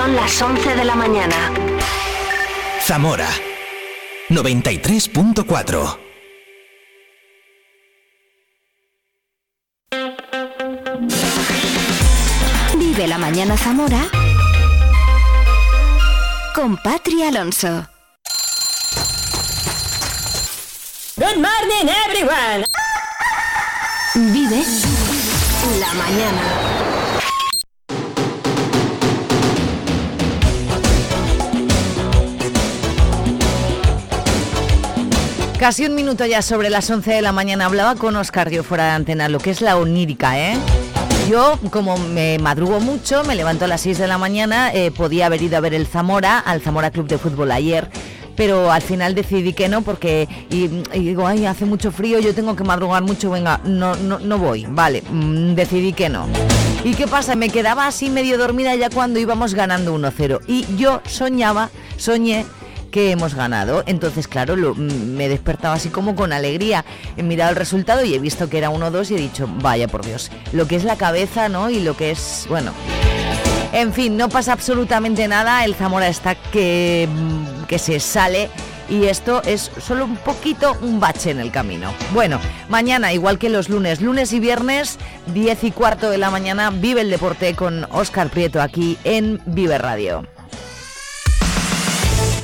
Son las 11 de la mañana. Zamora 93.4 Vive la mañana Zamora con Patri Alonso. Good morning everyone. Vive la mañana. Casi un minuto ya sobre las 11 de la mañana hablaba con Oscar yo fuera de antena, lo que es la onírica, ¿eh? Yo, como me madrugo mucho, me levanto a las 6 de la mañana, eh, podía haber ido a ver el Zamora, al Zamora Club de Fútbol ayer, pero al final decidí que no porque y, digo, ay, hace mucho frío, yo tengo que madrugar mucho, venga, no, no, no voy, vale, mm, decidí que no. ¿Y qué pasa? Me quedaba así medio dormida ya cuando íbamos ganando 1-0 y yo soñaba, soñé que hemos ganado. Entonces, claro, me despertaba así como con alegría. He mirado el resultado y he visto que era 1-2 y he dicho, vaya por Dios, lo que es la cabeza, ¿no? Y lo que es, bueno. En fin, no pasa absolutamente nada. El Zamora está que, que se sale y esto es solo un poquito un bache en el camino. Bueno, mañana, igual que los lunes, lunes y viernes, 10 y cuarto de la mañana, vive el deporte con Oscar Prieto aquí en Vive Radio.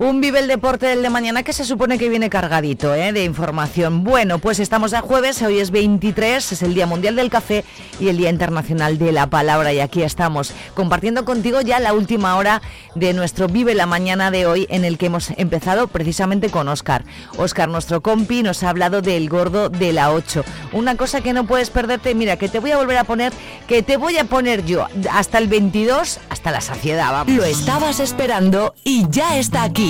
un Vive el Deporte del de mañana que se supone que viene cargadito ¿eh? de información. Bueno, pues estamos a jueves, hoy es 23, es el Día Mundial del Café y el Día Internacional de la Palabra. Y aquí estamos compartiendo contigo ya la última hora de nuestro Vive la Mañana de hoy, en el que hemos empezado precisamente con Oscar. Oscar, nuestro compi, nos ha hablado del gordo de la 8. Una cosa que no puedes perderte, mira, que te voy a volver a poner, que te voy a poner yo hasta el 22, hasta la saciedad. Vamos. Lo estabas esperando y ya está aquí.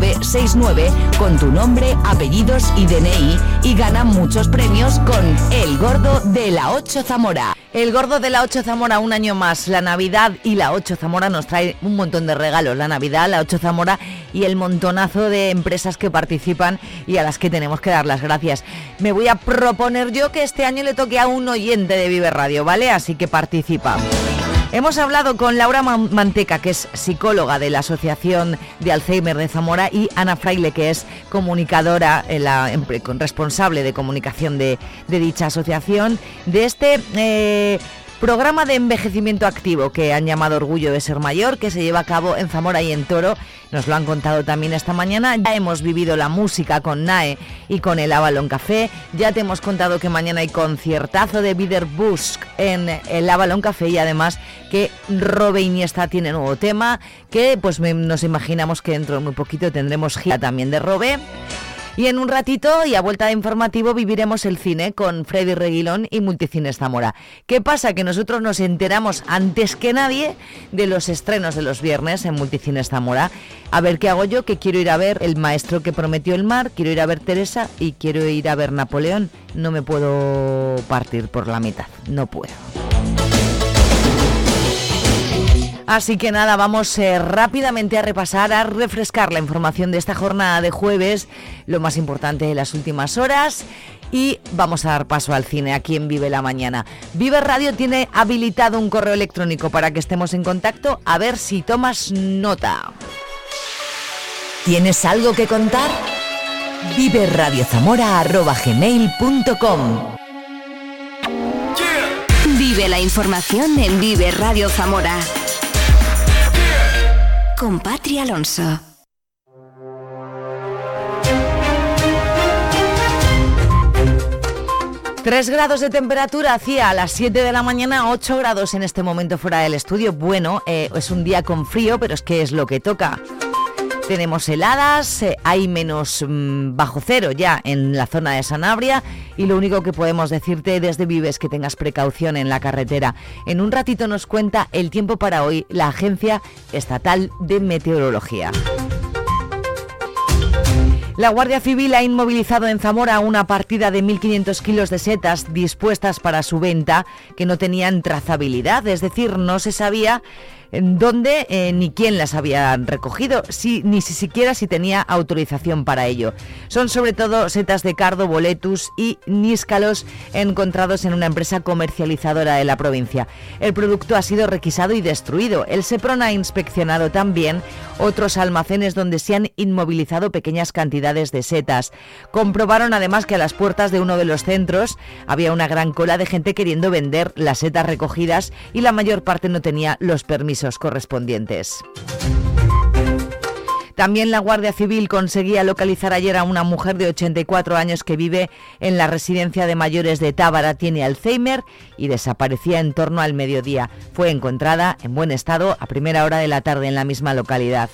69 con tu nombre, apellidos y DNI y gana muchos premios con El Gordo de la 8 Zamora. El Gordo de la 8 Zamora un año más. La Navidad y la 8 Zamora nos trae un montón de regalos. La Navidad, la 8 Zamora y el montonazo de empresas que participan y a las que tenemos que dar las gracias. Me voy a proponer yo que este año le toque a un oyente de Vive Radio, ¿vale? Así que participa. Hemos hablado con Laura Manteca, que es psicóloga de la Asociación de Alzheimer de Zamora, y Ana Fraile, que es comunicadora, eh, responsable de comunicación de, dicha asociación, de este... Eh, programa de envejecimiento activo que han llamado Orgullo de Ser Mayor, que se lleva a cabo en Zamora y en Toro. Nos lo han contado también esta mañana. Ya hemos vivido la música con NAE y con el Avalon Café. Ya te hemos contado que mañana hay conciertazo de Bider Busk en el Avalon Café y además que Robe Iniesta tiene nuevo tema, que pues nos imaginamos que dentro de muy poquito tendremos gira también de Robe. Y en un ratito y a vuelta de informativo viviremos el cine con Freddy Reguilón y Multicines Zamora. ¿Qué pasa? Que nosotros nos enteramos antes que nadie de los estrenos de los viernes en Multicines Zamora. A ver qué hago yo, que quiero ir a ver El maestro que prometió el mar, quiero ir a ver Teresa y quiero ir a ver Napoleón. No me puedo partir por la mitad, no puedo. Así que nada, vamos eh, rápidamente a repasar, a refrescar la información de esta jornada de jueves, lo más importante de las últimas horas. Y vamos a dar paso al cine aquí en Vive la Mañana. Vive Radio tiene habilitado un correo electrónico para que estemos en contacto, a ver si tomas nota. ¿Tienes algo que contar? Vive Vive la información en Vive Radio Zamora con Patria Alonso. Tres grados de temperatura hacía a las 7 de la mañana, 8 grados en este momento fuera del estudio. Bueno, eh, es un día con frío, pero es que es lo que toca. Tenemos heladas, eh, hay menos mm, bajo cero ya en la zona de Sanabria y lo único que podemos decirte desde Vives es que tengas precaución en la carretera. En un ratito nos cuenta el tiempo para hoy la Agencia Estatal de Meteorología. La Guardia Civil ha inmovilizado en Zamora una partida de 1.500 kilos de setas dispuestas para su venta que no tenían trazabilidad, es decir, no se sabía dónde eh, ni quién las había recogido, ni si siquiera si tenía autorización para ello. Son sobre todo setas de cardo, boletus y níscalos encontrados en una empresa comercializadora de la provincia. El producto ha sido requisado y destruido. El SEPRON ha inspeccionado también otros almacenes donde se han inmovilizado pequeñas cantidades de setas. Comprobaron además que a las puertas de uno de los centros había una gran cola de gente queriendo vender las setas recogidas y la mayor parte no tenía los permisos correspondientes. También la Guardia Civil conseguía localizar ayer a una mujer de 84 años que vive en la residencia de mayores de Tábara, tiene Alzheimer y desaparecía en torno al mediodía. Fue encontrada en buen estado a primera hora de la tarde en la misma localidad.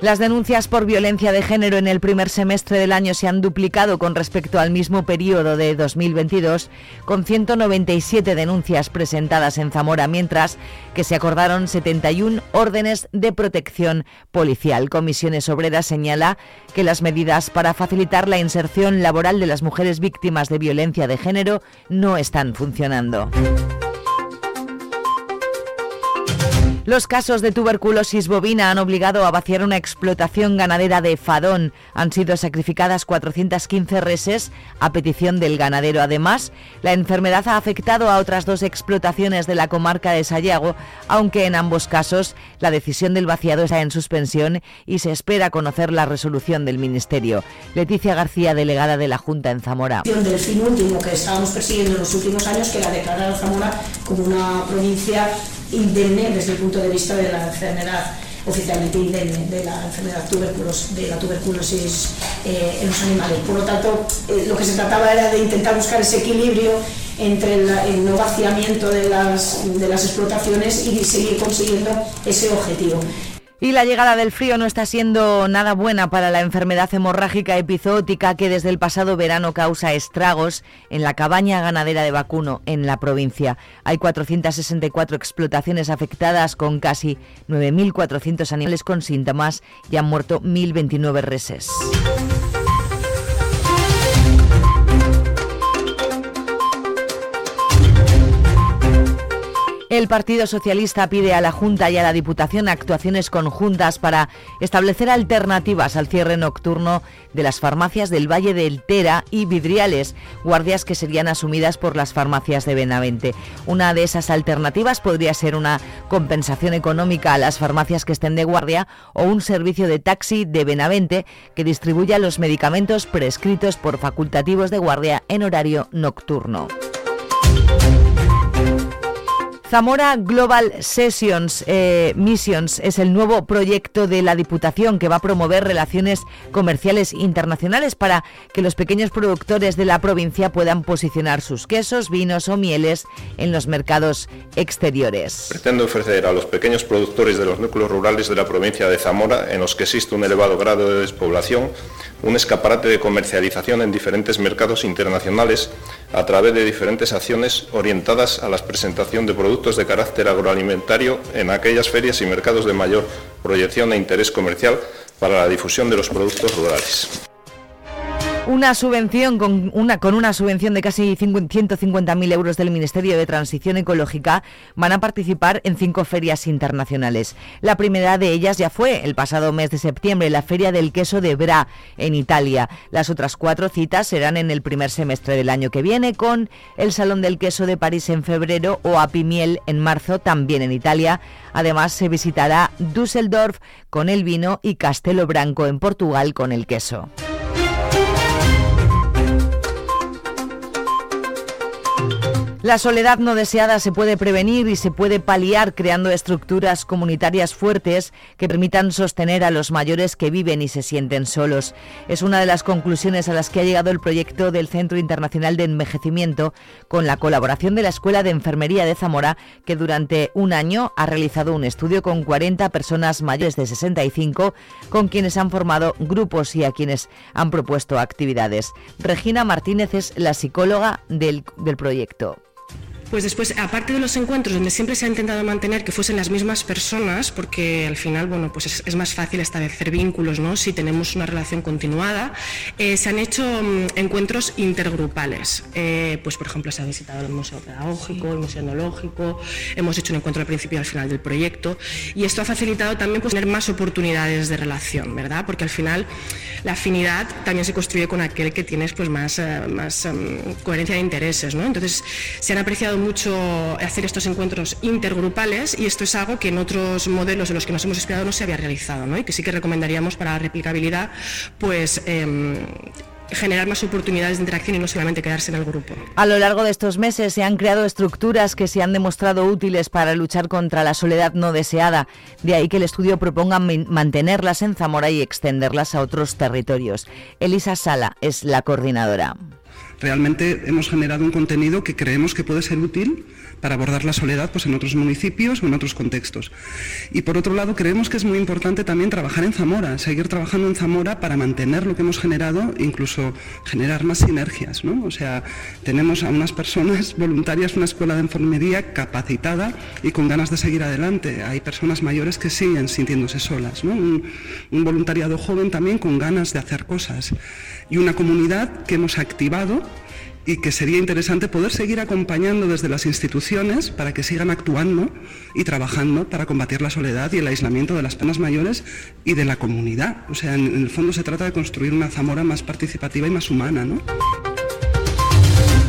Las denuncias por violencia de género en el primer semestre del año se han duplicado con respecto al mismo periodo de 2022, con 197 denuncias presentadas en Zamora, mientras que se acordaron 71 órdenes de protección policial. Comisiones Obreras señala que las medidas para facilitar la inserción laboral de las mujeres víctimas de violencia de género no están funcionando. Los casos de tuberculosis bovina han obligado a vaciar una explotación ganadera de Fadón. Han sido sacrificadas 415 reses a petición del ganadero. Además, la enfermedad ha afectado a otras dos explotaciones de la comarca de Sayago, aunque en ambos casos la decisión del vaciado está en suspensión y se espera conocer la resolución del Ministerio. Leticia García, delegada de la Junta en Zamora. Del fin último que estábamos persiguiendo en los últimos años, que era declarar a Zamora como una provincia indemne desde el punto de vista de la enfermedad oficialmente indemne de la enfermedad de la tuberculosis eh, en los animales. Por lo tanto, eh, lo que se trataba era de intentar buscar ese equilibrio entre el no vaciamiento de las, de las explotaciones y seguir consiguiendo ese objetivo. Y la llegada del frío no está siendo nada buena para la enfermedad hemorrágica epizootica que desde el pasado verano causa estragos en la cabaña ganadera de vacuno en la provincia. Hay 464 explotaciones afectadas con casi 9.400 animales con síntomas y han muerto 1.029 reses. El Partido Socialista pide a la Junta y a la Diputación actuaciones conjuntas para establecer alternativas al cierre nocturno de las farmacias del Valle del Tera y Vidriales, guardias que serían asumidas por las farmacias de Benavente. Una de esas alternativas podría ser una compensación económica a las farmacias que estén de guardia o un servicio de taxi de Benavente que distribuya los medicamentos prescritos por facultativos de guardia en horario nocturno. Zamora Global Sessions eh, Missions es el nuevo proyecto de la Diputación que va a promover relaciones comerciales internacionales para que los pequeños productores de la provincia puedan posicionar sus quesos, vinos o mieles en los mercados exteriores. Pretende ofrecer a los pequeños productores de los núcleos rurales de la provincia de Zamora, en los que existe un elevado grado de despoblación, un escaparate de comercialización en diferentes mercados internacionales a través de diferentes acciones orientadas a la presentación de productos de carácter agroalimentario en aquellas ferias y mercados de mayor proyección e interés comercial para la difusión de los productos rurales una subvención con una, con una subvención de casi 150.000 euros del Ministerio de Transición Ecológica van a participar en cinco ferias internacionales. La primera de ellas ya fue el pasado mes de septiembre, la Feria del Queso de Bra en Italia. Las otras cuatro citas serán en el primer semestre del año que viene con el Salón del Queso de París en febrero o Apimiel en marzo también en Italia. Además se visitará Düsseldorf con el vino y Castelo Branco en Portugal con el queso. La soledad no deseada se puede prevenir y se puede paliar creando estructuras comunitarias fuertes que permitan sostener a los mayores que viven y se sienten solos. Es una de las conclusiones a las que ha llegado el proyecto del Centro Internacional de Envejecimiento con la colaboración de la Escuela de Enfermería de Zamora, que durante un año ha realizado un estudio con 40 personas mayores de 65 con quienes han formado grupos y a quienes han propuesto actividades. Regina Martínez es la psicóloga del, del proyecto. Pues después, aparte de los encuentros donde siempre se ha intentado mantener que fuesen las mismas personas, porque al final, bueno, pues es, más fácil establecer vínculos, ¿no? Si tenemos una relación continuada, eh, se han hecho mm, encuentros intergrupales. Eh, pues, por ejemplo, se ha visitado el Museo Pedagógico, el Museo Etnológico, hemos hecho un encuentro al principio y al final del proyecto, y esto ha facilitado también pues, tener más oportunidades de relación, ¿verdad? Porque al final la afinidad también se construye con aquel que tienes pues más, eh, más em, coherencia de intereses, ¿no? Entonces, se han apreciado mucho hacer estos encuentros intergrupales y esto es algo que en otros modelos en los que nos hemos inspirado no se había realizado ¿no? y que sí que recomendaríamos para la replicabilidad pues em, generar más oportunidades de interacción y no solamente quedarse en el grupo. A lo largo de estos meses se han creado estructuras que se han demostrado útiles para luchar contra la soledad no deseada. De ahí que el estudio proponga mantenerlas en Zamora y extenderlas a otros territorios. Elisa Sala es la coordinadora realmente hemos generado un contenido que creemos que puede ser útil para abordar la soledad pues, en otros municipios o en otros contextos. Y por otro lado, creemos que es muy importante también trabajar en Zamora, seguir trabajando en Zamora para mantener lo que hemos generado incluso generar más sinergias. ¿no? O sea, tenemos a unas personas voluntarias, una escuela de enfermería capacitada y con ganas de seguir adelante. Hay personas mayores que siguen sintiéndose solas. un voluntariado joven también con ganas de hacer cosas. Y una comunidad que hemos activado y que sería interesante poder seguir acompañando desde las instituciones para que sigan actuando y trabajando para combatir la soledad y el aislamiento de las penas mayores y de la comunidad. O sea, en, el fondo se trata de construir una Zamora más participativa y más humana.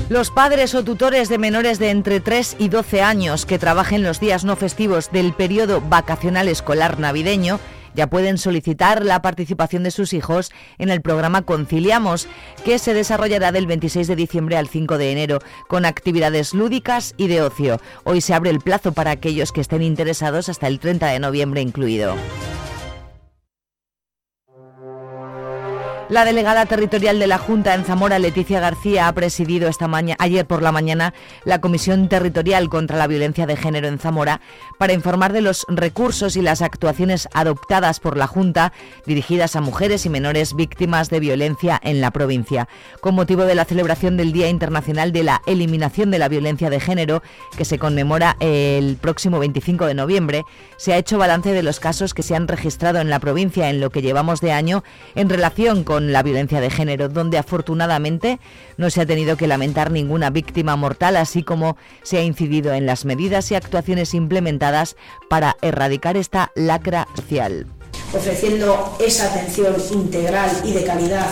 Los padres o tutores de menores de entre 3 y 12 años que trabajen los días no festivos del periodo vacacional escolar navideño ya pueden solicitar la participación de sus hijos en el programa Conciliamos, que se desarrollará del 26 de diciembre al 5 de enero, con actividades lúdicas y de ocio. Hoy se abre el plazo para aquellos que estén interesados hasta el 30 de noviembre incluido. La delegada territorial de la Junta en Zamora, Leticia García, ha presidido esta mañana, ayer por la mañana la Comisión Territorial contra la Violencia de Género en Zamora para informar de los recursos y las actuaciones adoptadas por la Junta dirigidas a mujeres y menores víctimas de violencia en la provincia. Con motivo de la celebración del Día Internacional de la Eliminación de la Violencia de Género, que se conmemora el próximo 25 de noviembre, se ha hecho balance de los casos que se han registrado en la provincia en lo que llevamos de año en relación con la violencia de género, donde afortunadamente no se ha tenido que lamentar ninguna víctima mortal, así como se ha incidido en las medidas y actuaciones implementadas para erradicar esta lacra social. Ofreciendo esa atención integral y de calidad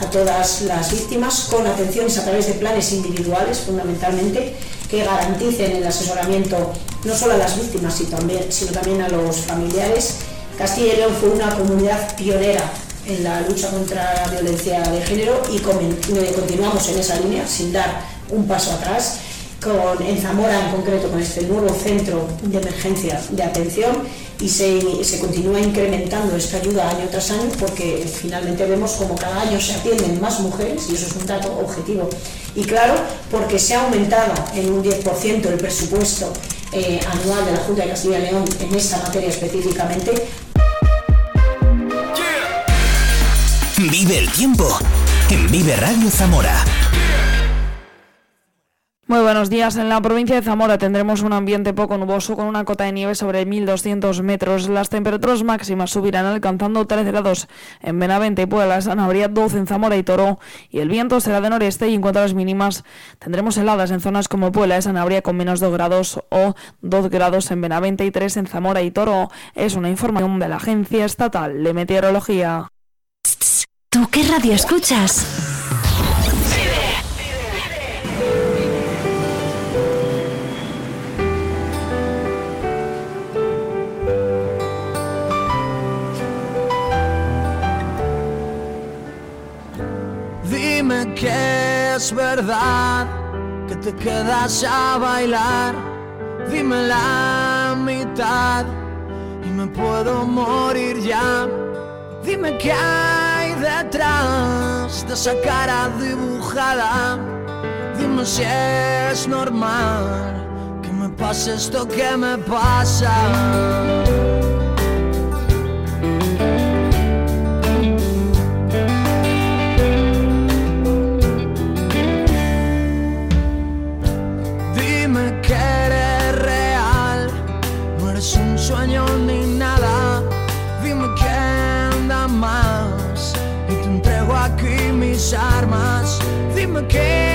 a todas las víctimas, con atenciones a través de planes individuales fundamentalmente, que garanticen el asesoramiento no solo a las víctimas, sino también, sino también a los familiares. Castilla y León fue una comunidad pionera en la lucha contra la violencia de género y continuamos en esa línea sin dar un paso atrás. Con, en Zamora en concreto con este nuevo centro de emergencia de atención y se, se, continúa incrementando esta ayuda año tras año porque finalmente vemos como cada año se atienden más mujeres y eso es un dato objetivo y claro porque se ha aumentado en un 10% el presupuesto eh, anual de la Junta de Castilla y León en esta materia específicamente Vive el tiempo en Vive Radio Zamora. Muy buenos días. En la provincia de Zamora tendremos un ambiente poco nuboso con una cota de nieve sobre 1.200 metros. Las temperaturas máximas subirán alcanzando 13 grados en Benavente y Puebla, Habría 12 en Zamora y Toro. Y el viento será de noreste y en cuanto a las mínimas tendremos heladas en zonas como Puebla Sanabria con menos 2 grados o 2 grados en Benavente y 3 en Zamora y Toro. Es una información de la Agencia Estatal de Meteorología. ¿Tú qué radio escuchas? Dime que es verdad que te quedas a bailar. Dime la mitad y me puedo morir ya. Dime que detrás de esa cara dibujada. Dime si es normal que me pase esto que me pasa. care.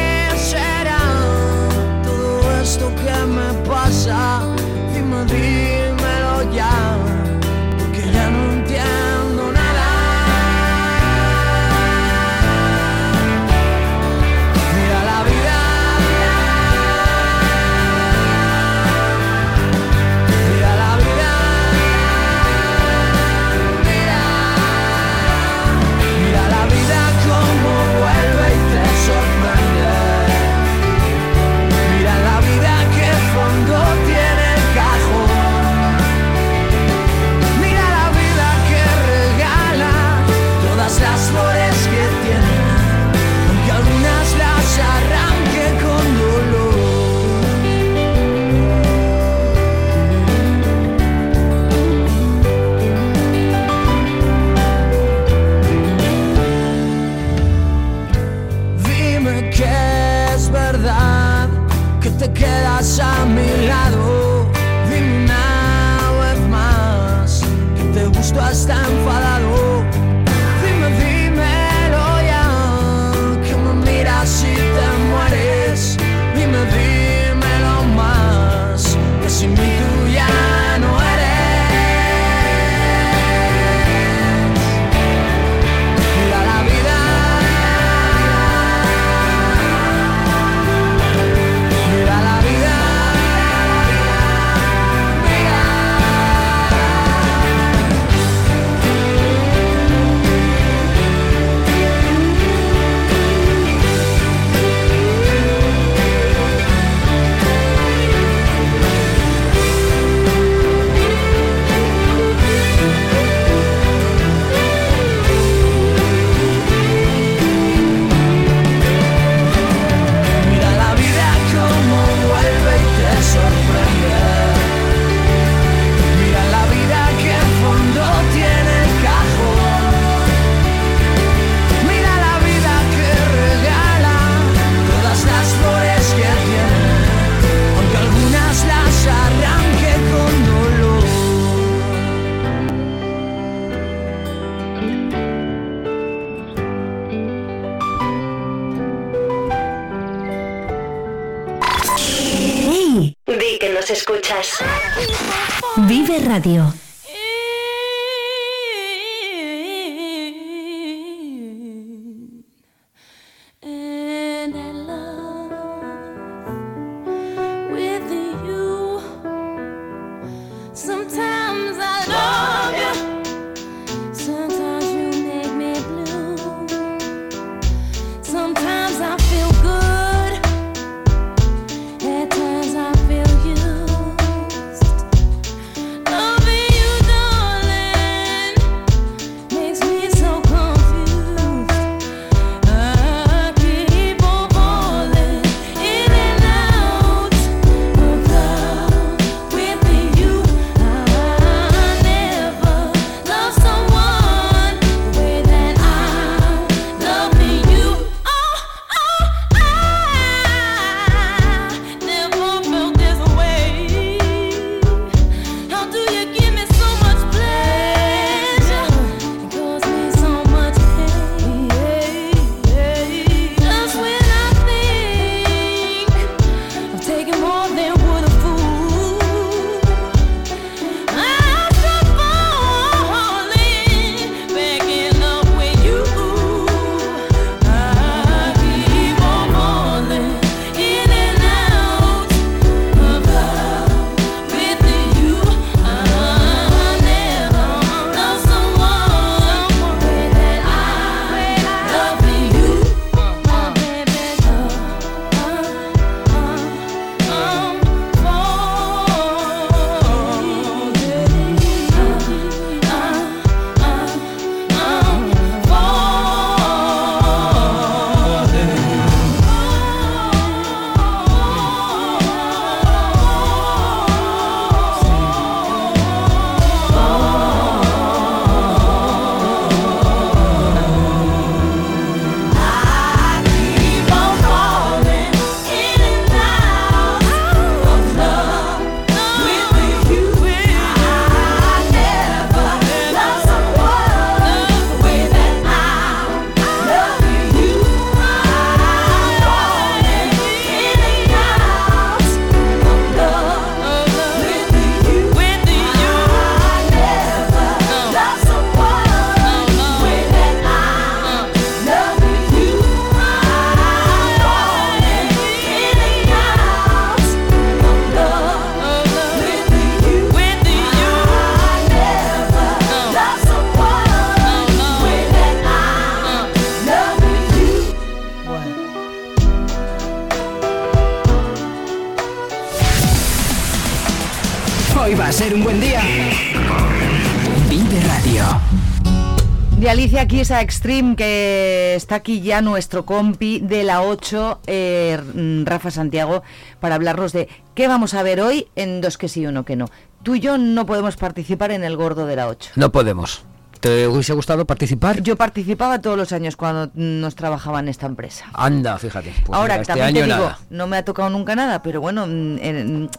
Alicia Kiesa Extreme, que está aquí ya nuestro compi de la 8, eh, Rafa Santiago, para hablarnos de qué vamos a ver hoy en Dos que sí y uno que no. Tú y yo no podemos participar en el gordo de la 8. No podemos. ¿Te hubiese gustado participar? Yo participaba todos los años cuando nos trabajaba en esta empresa. Anda, fíjate. Pues Ahora, mira, este también te año digo, nada. no me ha tocado nunca nada, pero bueno, mm, en-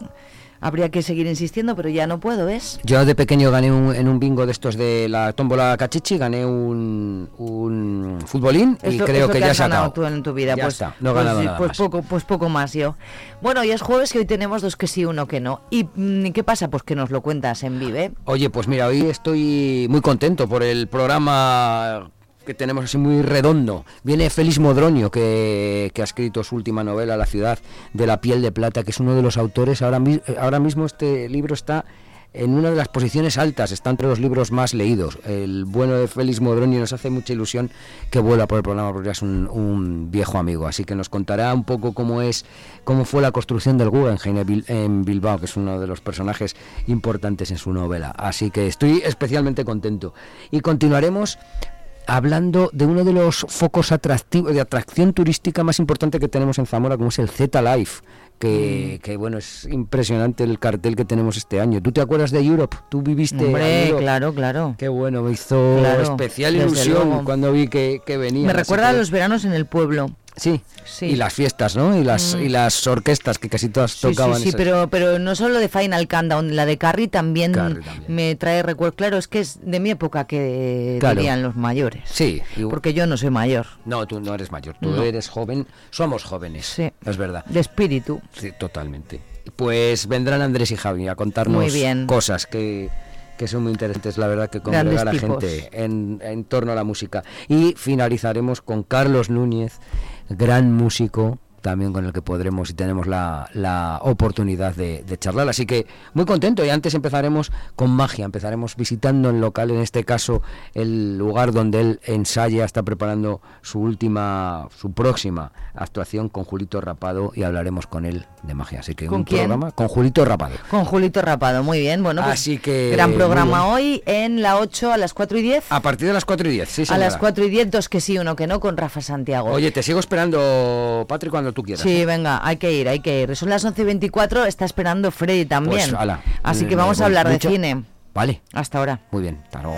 habría que seguir insistiendo, pero ya no puedo, ¿ves? Yo de pequeño gané un- en un bingo de estos de la tómbola cachichi, gané un, un futbolín y creo que, que ya has se ha ganado tú en tu vida. Ya pues, está, no he pues ganado nada pues más. poco, pues poco más yo. Bueno, y es jueves y hoy tenemos dos que sí, uno que no. ¿Y mm, qué pasa? Pues que nos lo cuentas en Vive. Oye, pues mira, hoy estoy muy contento por el programa que tenemos así muy redondo. Viene Félix Modroño, que, que ha escrito su última novela, La ciudad de la piel de plata, que es uno de los autores. Ahora, eh, ahora mismo este libro está en una de las posiciones altas, está entre los libros más leídos. El bueno de Félix Modroño nos hace mucha ilusión que vuelva por el programa porque es un, viejo amigo. Así que nos contará un poco cómo es, cómo fue la construcción del Guggenheim en Bilbao, que es uno de los personajes importantes en su novela. Así que estoy especialmente contento. Y continuaremos hablando de uno de los focos atractivos de atracción turística más importante que tenemos en Zamora, como es el Z Life. Que, que, bueno, es impresionante el cartel que tenemos este año. ¿Tú te acuerdas de Europe? ¿Tú viviste Hombre, Europe? claro, claro. Qué bueno, me hizo Claro, especial ilusión luego. cuando vi que, que venía. Me recuerda a los veranos en el pueblo. Sí, Sí. y las fiestas, ¿no? Y las, Mm. y las orquestas que casi todas tocaban. sí, sí, pero, pero no solo de Final Countdown, la de Carrie también, Carrie también. me trae recuerdo. Claro, es que es de mi época que Claro. dirían los mayores. Sí, Porque yo no soy mayor. No, tú no eres mayor, tú No. eres joven, somos jóvenes, Sí. es verdad. De espíritu. Sí, totalmente. Pues vendrán Andrés y Javi a contarnos Muy bien. cosas que, que son muy interesantes, la verdad, que congregar a tipos. gente en, en torno a la música. Y finalizaremos con Carlos Núñez, gran músico, también con el que podremos y tenemos la, la oportunidad de, de charlar. Así que muy contento y antes empezaremos con magia, empezaremos visitando el local, en este caso el lugar donde él ensaya, está preparando su última, su próxima actuación con Julito Rapado y hablaremos con él de magia. Así que ¿Con un quién? programa con Julito Rapado. Con Julito Rapado, muy bien. Bueno, pues Así que, gran programa hoy en la 8 a las 4 y 10. A partir de las 4 y 10, sí, a señora. las 4 y 10, dos que sí, uno que no, con Rafa Santiago. Oye, te sigo esperando, Patrick, cuando tú quieras. Sí, ¿eh? venga, hay que ir, hay que ir. Son las 11 y 24, está esperando Freddy también. Pues, ala, Así que vamos me a hablar de cine. Vale. Hasta ahora. Muy bien. hasta luego.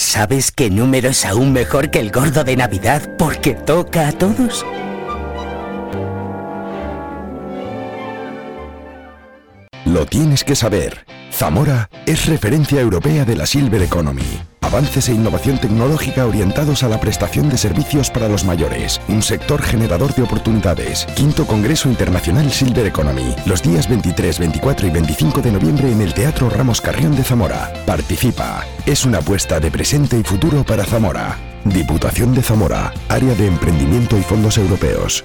¿Sabes qué número es aún mejor que el gordo de Navidad porque toca a todos? Lo tienes que saber. Zamora es referencia europea de la Silver Economy. Avances e innovación tecnológica orientados a la prestación de servicios para los mayores. Un sector generador de oportunidades. Quinto Congreso Internacional Silver Economy. Los días 23, 24 y 25 de noviembre en el Teatro Ramos Carrión de Zamora. Participa. Es una apuesta de presente y futuro para Zamora. Diputación de Zamora. Área de Emprendimiento y Fondos Europeos.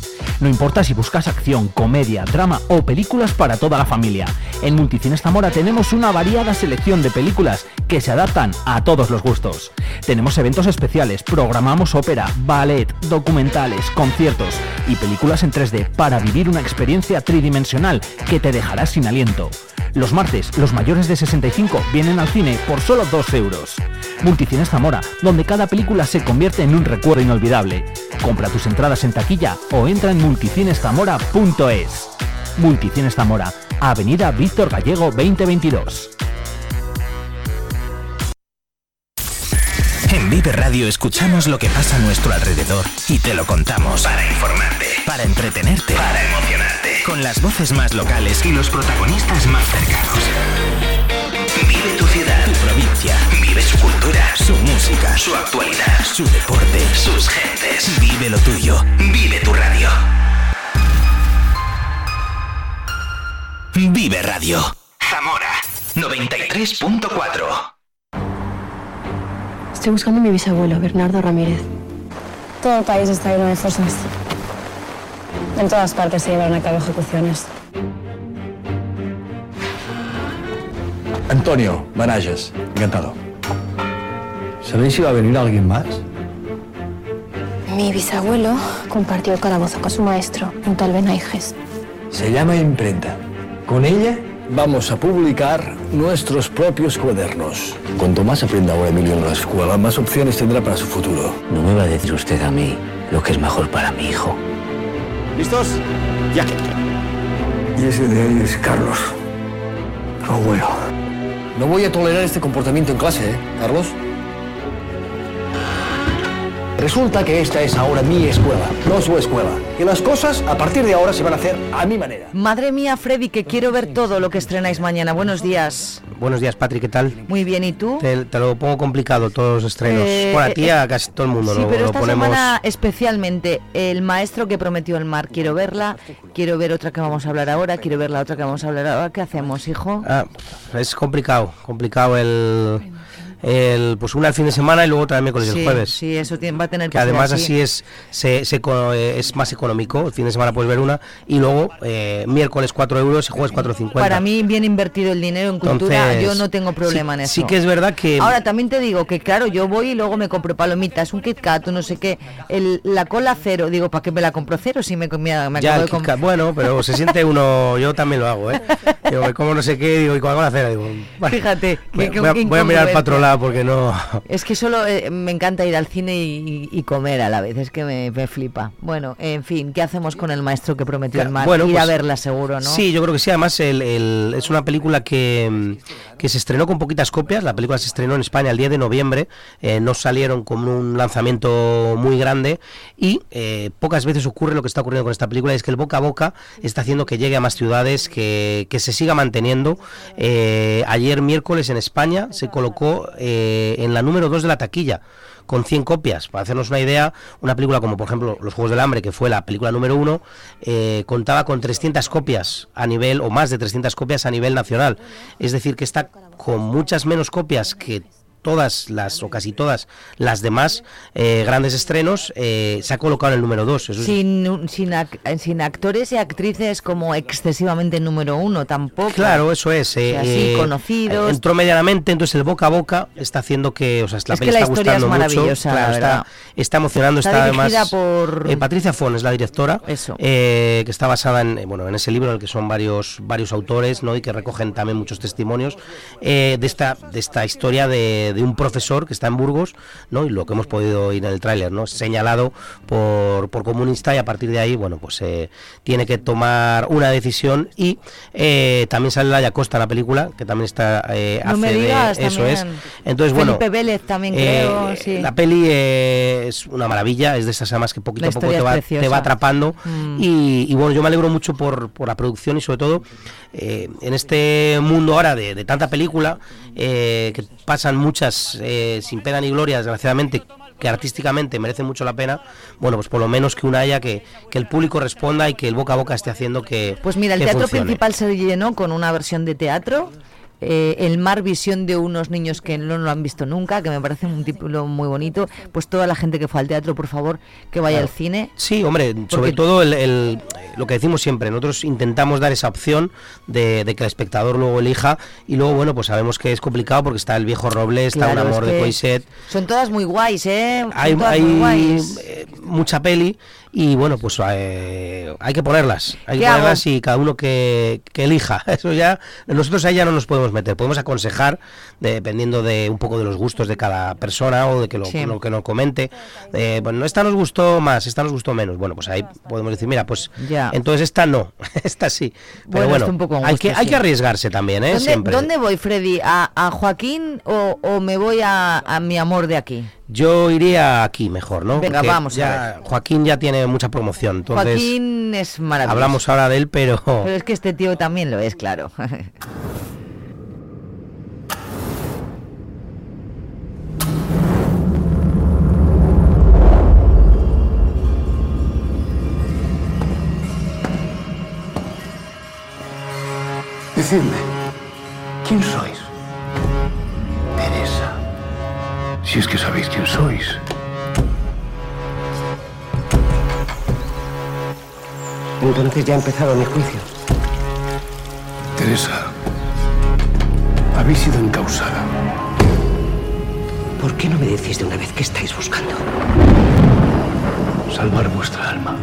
No importa si buscas acción, comedia, drama o películas para toda la familia. En Multicines Zamora tenemos una variada selección de películas que se adaptan a todos los gustos. Tenemos eventos especiales, programamos ópera, ballet, documentales, conciertos y películas en 3D para vivir una experiencia tridimensional que te dejará sin aliento. Los martes, los mayores de 65 vienen al cine por solo 2 euros. Multicines Zamora, donde cada película se convierte en un recuerdo inolvidable. Compra tus entradas en taquilla o entra en multicineszamora.es. Multicines Zamora, Avenida Víctor Gallego 2022. En Vive Radio escuchamos lo que pasa a nuestro alrededor y te lo contamos. Para informarte, para entretenerte, para emocionarte. Con las voces más locales y los protagonistas más cercanos. Vive tu ciudad, tu provincia. Vive su cultura, su música, su actualidad, su deporte, sus gentes. Vive lo tuyo. Vive tu radio. Vive Radio. Zamora 93.4. Estoy buscando a mi bisabuelo, Bernardo Ramírez. Todo el país está lleno de fosas. En todas partes se llevan a cabo ejecuciones. Antonio Manages, encantado. ¿Sabéis si va a venir alguien más? Mi bisabuelo compartió calabozo con su maestro, un tal Benaiges. Se llama imprenta. Con ella vamos a publicar nuestros propios cuadernos. Cuanto más aprenda ahora Emilio en la escuela, más opciones tendrá para su futuro. No me va a decir usted a mí lo que es mejor para mi hijo. ¿Listos? Ya. Y ese de ahí es Carlos. Abuelo. No voy a tolerar este comportamiento en clase, ¿eh, Carlos? Resulta que esta es ahora mi escuela, no su escuela. Que las cosas a partir de ahora se van a hacer a mi manera. Madre mía, Freddy, que quiero ver todo lo que estrenáis mañana. Buenos días. Buenos días, Patrick, ¿qué tal? Muy bien, ¿y tú? Te, te lo pongo complicado, todos los estrenos. Eh, bueno, a ti y eh, a casi todo el mundo Sí, lo, pero lo esta ponemos. semana especialmente El maestro que prometió el mar. Quiero verla, quiero ver otra que vamos a hablar ahora, quiero ver la otra que vamos a hablar ahora. ¿Qué hacemos, hijo? Ah, es complicado, complicado el, el pues una el fin de semana y luego otra el miércoles y el jueves. sí, eso tiene- va a tener que, que además ser así es se, se eh, es más económico el fin de semana puedes ver una y luego eh, miércoles 4 euros y jueves 4,50 Para mí, bien invertido el dinero en cultura, Entonces, yo no tengo problema sí- en eso. sí que es verdad que- Ahora, también te digo que, claro, yo voy y luego me compro palomitas, un Kit Kat, no sé qué. El, la cola cero, digo, ¿para qué me la compro cero si me, me, me ya acabo el de Kit comprar? Kat, bueno pero se siente uno yo también lo hago eh digo como no sé qué digo y con la cena digo bueno, Fíjate, voy, a, qué voy a mirar para otro lado porque no Es que solo eh, me encanta ir al cine y, y comer a la vez, es que me, me flipa. Bueno, en fin, ¿qué hacemos con el maestro que prometió el mar? Bueno, ir a pues, verla seguro, ¿no? Sí, yo creo que sí. Además, el- el- es una película que, que se estrenó con poquitas copias. La película se estrenó en España el 10 de noviembre. eh, no salieron con un lanzamiento muy grande. Y eh, pocas veces ocurre lo que está ocurriendo con esta película: es que el boca a boca está haciendo que llegue a más ciudades, que, que se siga manteniendo. Eh, ayer, miércoles, en España se colocó eh, en la número 2 de la taquilla con 100 copias. Para hacernos una idea, una película como por ejemplo Los Juegos del Hambre, que fue la película número uno, eh, contaba con 300 copias a nivel, o más de 300 copias a nivel nacional. Es decir, que está con muchas menos copias que todas las o casi todas las demás eh, grandes estrenos eh, se ha colocado en el número 2 sin, sin, ac- sin actores y actrices como excesivamente número uno tampoco Claro, eso es. eh, conocidos. Entró medianamente, entonces el boca a boca está haciendo que, o sea, la Es que peli la está historia es gustando mucho. claro, está, emocionando, está, Está además. por- Patricia Fon es la directora, eh, que está basada en, bueno, en ese libro en el que son varios, varios autores, ¿no? Y que recogen también muchos testimonios de esta, de esta historia de, de un profesor que está en Burgos, ¿no? Y lo que hemos podido oír en el tráiler, ¿no? Señalado por, por comunista y a partir de ahí, bueno, pues eh, tiene que tomar una decisión y eh, también sale Laia Costa en la película, que también está eh, no me hace de- eso es. Entonces, bueno, Felipe Vélez también eh, creo sí. la peli es una maravilla, es de esas además que poquito a poco te va, te va atrapando Mm. y, y bueno, yo me alegro mucho por, por la producción y sobre todo eh, en este mundo ahora de, de tanta película que pasan muchas eh, sin pena ni gloria, desgraciadamente que artísticamente merece mucho la pena, bueno, pues por lo menos que una haya que, que el público responda y que el boca a boca esté haciendo que Pues mira, el teatro funcione. principal se llenó con una versión de teatro. Eh, el mar visión de unos niños que no lo han visto nunca, que me parece un título muy bonito. Pues toda la gente que fue al teatro, por favor, que vaya Claro. al cine. Sí, hombre, sobre todo el, el- lo que decimos siempre, nosotros intentamos dar esa opción de, de que el espectador luego elija y luego, bueno, pues sabemos que es complicado porque está el viejo Robles, está Claro, un amor es de Coiset, Son todas muy guays, ¿eh? Son hay, guays. eh, mucha peli y bueno, pues eh, hay que ponerlas, hay que ponerlas y cada uno que, que elija. Eso ya, nosotros ahí ya no nos podemos meter, podemos aconsejar dependiendo de un poco de los gustos de cada persona o de que lo, Sí. lo que nos comente. Eh, bueno, esta nos gustó más, esta nos gustó menos. Bueno, pues ahí podemos decir, mira, pues Ya. entonces esta no, esta sí. Pero Bueno, bueno, esto un poco hay, que, hay que arriesgarse también, ¿eh? ¿Dónde, Siempre. dónde voy, Freddy? ¿A, a Joaquín o, o me voy a, a mi amor de aquí? Yo iría aquí mejor, ¿no? Venga, Porque vamos a Joaquín ya tiene mucha promoción, entonces Joaquín es maravilloso. hablamos ahora de él, pero Pero es que este tío también lo es, claro. Decidme, ¿quién sois? Teresa. Si es que sabéis quién sois. Entonces ya ha empezado mi juicio. Teresa, habéis sido encausada. ¿Por qué no me decís de una vez qué estáis buscando? Salvar vuestra alma.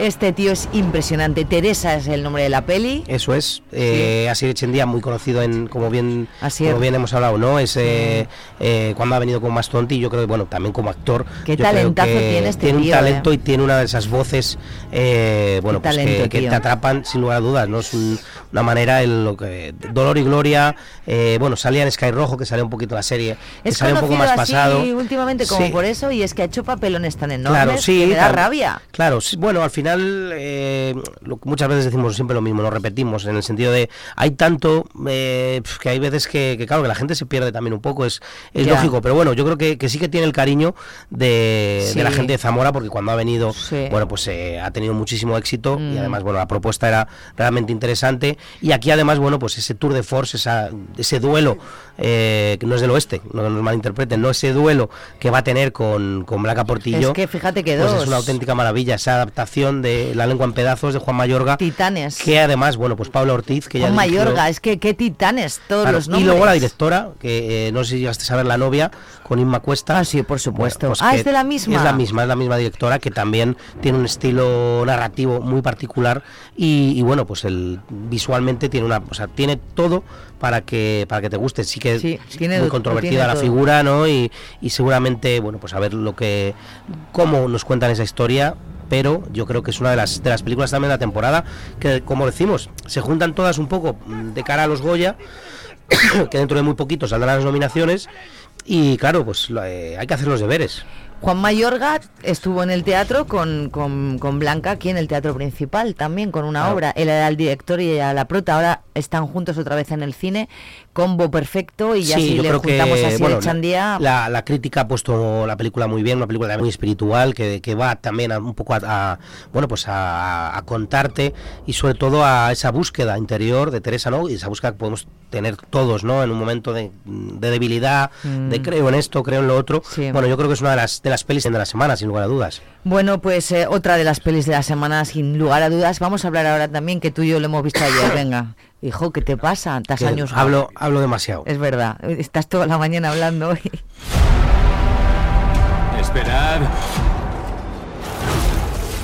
Este tío es impresionante. Teresa es el nombre de la peli. Eso es, eh, Asier Echendía, muy conocido en, como bien, como bien hemos hablado, ¿no? Es eh, eh, cuando ha venido con Mastonti, yo creo que bueno, también como actor. Qué talentazo tiene este Tiene un tío, talento eh. y tiene una de esas voces, eh, bueno, pues que- talento, que, tío. te atrapan sin lugar a dudas, ¿no? Es un- una manera en lo que Dolor y Gloria, eh, bueno, salía en Sky Rojo, que salió un poquito la serie, que Es salió un poco más así pasado. últimamente como Sí. por eso y es que ha hecho papelones tan enormes Claro, sí. que me da rabia. Claro, sí, bueno, al final, eh, lo que muchas veces decimos siempre lo mismo, lo repetimos, en el sentido de hay tanto eh, que hay veces que, que, claro, que la gente se pierde también un poco, es, es Ya. lógico, pero bueno, yo creo que, que sí que tiene el cariño de, de la gente de Zamora, porque cuando ha venido, bueno, pues eh, ha tenido muchísimo éxito y Mm. además, bueno, la propuesta era realmente interesante y aquí además, bueno, pues ese tour de force, esa, ese duelo, eh, no es del oeste, no nos malinterpreten, no ese duelo que va a tener con, con Blanca Portillo. Es que fíjate que Pues dos. es una auténtica maravilla esa adaptación de La lengua en pedazos de Juan Mayorga. Titanes. Que además, bueno, pues Pablo Ortiz, que ya Con dirigió- Mayorga, es que qué titanes todos Claro, los y nombres. luego la directora, que eh, no sé si llegaste a ver La novia, con Inma Cuesta. Ah, sí, por supuesto. Bueno, pues Ah, ¿es de la misma? Es la misma, es la misma directora, que también tiene un estilo narrativo muy particular y, y bueno, pues el visualmente tiene una, o sea, tiene todo para que para que te guste. Sí que Sí, es tiene- muy controvertida la todo. figura, ¿no? Y, y seguramente, bueno, pues a ver lo que cómo nos cuentan esa historia pero yo creo que es una de las, de las películas también de la temporada que, como decimos, se juntan todas un poco de cara a los Goya, que dentro de muy poquito saldrán las nominaciones, y claro, pues eh, hay que hacer los deberes. Juan Mayorga estuvo en el teatro con, con, con Blanca aquí en el teatro principal también con una obra. Él era el director y ella la prota. Ahora están juntos otra vez en el cine, combo perfecto y ya Sí, si le juntamos que así bueno, el chandía. la, la crítica ha puesto la película muy bien, una película muy espiritual que, que va también a, un poco a, a- bueno pues a, a contarte y sobre todo a esa búsqueda interior de Teresa, ¿no? Y esa búsqueda que podemos tener todos, ¿no? En un momento de, de debilidad, de Mm. creo en esto, creo en lo otro. Bueno, yo creo que es una de las de las pelis de la semana, sin lugar a dudas. Bueno, pues eh, otra de las pelis de la semana, sin lugar a dudas. Vamos a hablar ahora también, que tú y yo lo hemos visto ayer. Venga, hijo, ¿qué te pasa? Estás años hablo, hablo demasiado. Es verdad, estás toda la mañana hablando hoy. Esperad.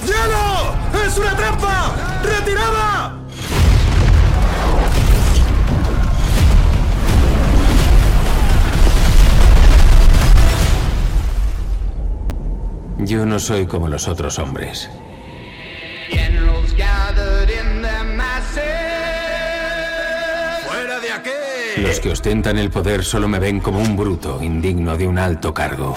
¡Hielo! ¡Es una trampa! ¡Retirada! Yo no soy como los otros hombres. ¡Fuera de aquí! Los que ostentan el poder solo me ven como un bruto, indigno de un alto cargo.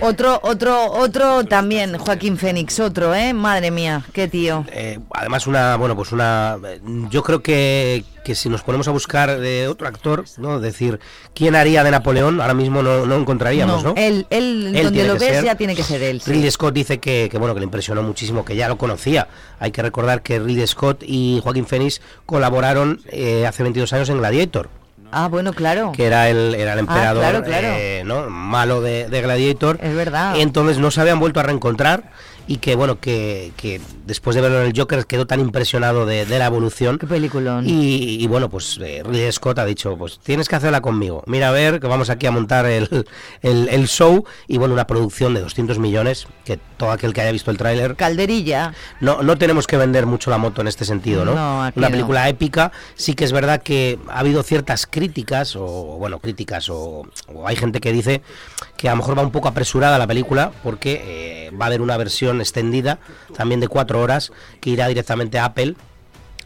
Otro, otro, otro también, Joaquín Fénix, otro, ¿eh? Madre mía, qué tío. Eh, además una bueno pues una eh, yo creo que, que si nos ponemos a buscar de otro actor no decir quién haría de Napoleón ahora mismo no, no encontraríamos no, Él, él, Él donde lo ves ser. ya tiene que ser él. sí. Ridley Scott dice que, que, bueno que le impresionó muchísimo que ya lo conocía hay que recordar que Ridley Scott y Joaquín Phoenix colaboraron eh, hace 22 años en Gladiator Ah, bueno, claro. que era el, era el Ah, emperador claro, claro. eh, ¿no? malo de, de Gladiator. Es verdad. Entonces no se habían vuelto a reencontrar y que bueno, que, que después de verlo en el Joker quedó tan impresionado de, de la evolución. Qué peliculón. Y, y bueno, pues eh, Ridley Scott ha dicho, pues tienes que hacerla conmigo. Mira a ver, que vamos aquí a montar el, el, el show y bueno, una producción de 200 millones, que todo aquel que haya visto el tráiler... Calderilla. No, no tenemos que vender mucho la moto en este sentido, ¿no? No, aquí Una no. película épica. Sí que es verdad que ha habido ciertas críticas, o bueno, críticas, o, o hay gente que dice que a lo mejor va un poco apresurada la película, porque eh, va a haber una versión extendida, también de cuatro horas, que irá directamente a Apple.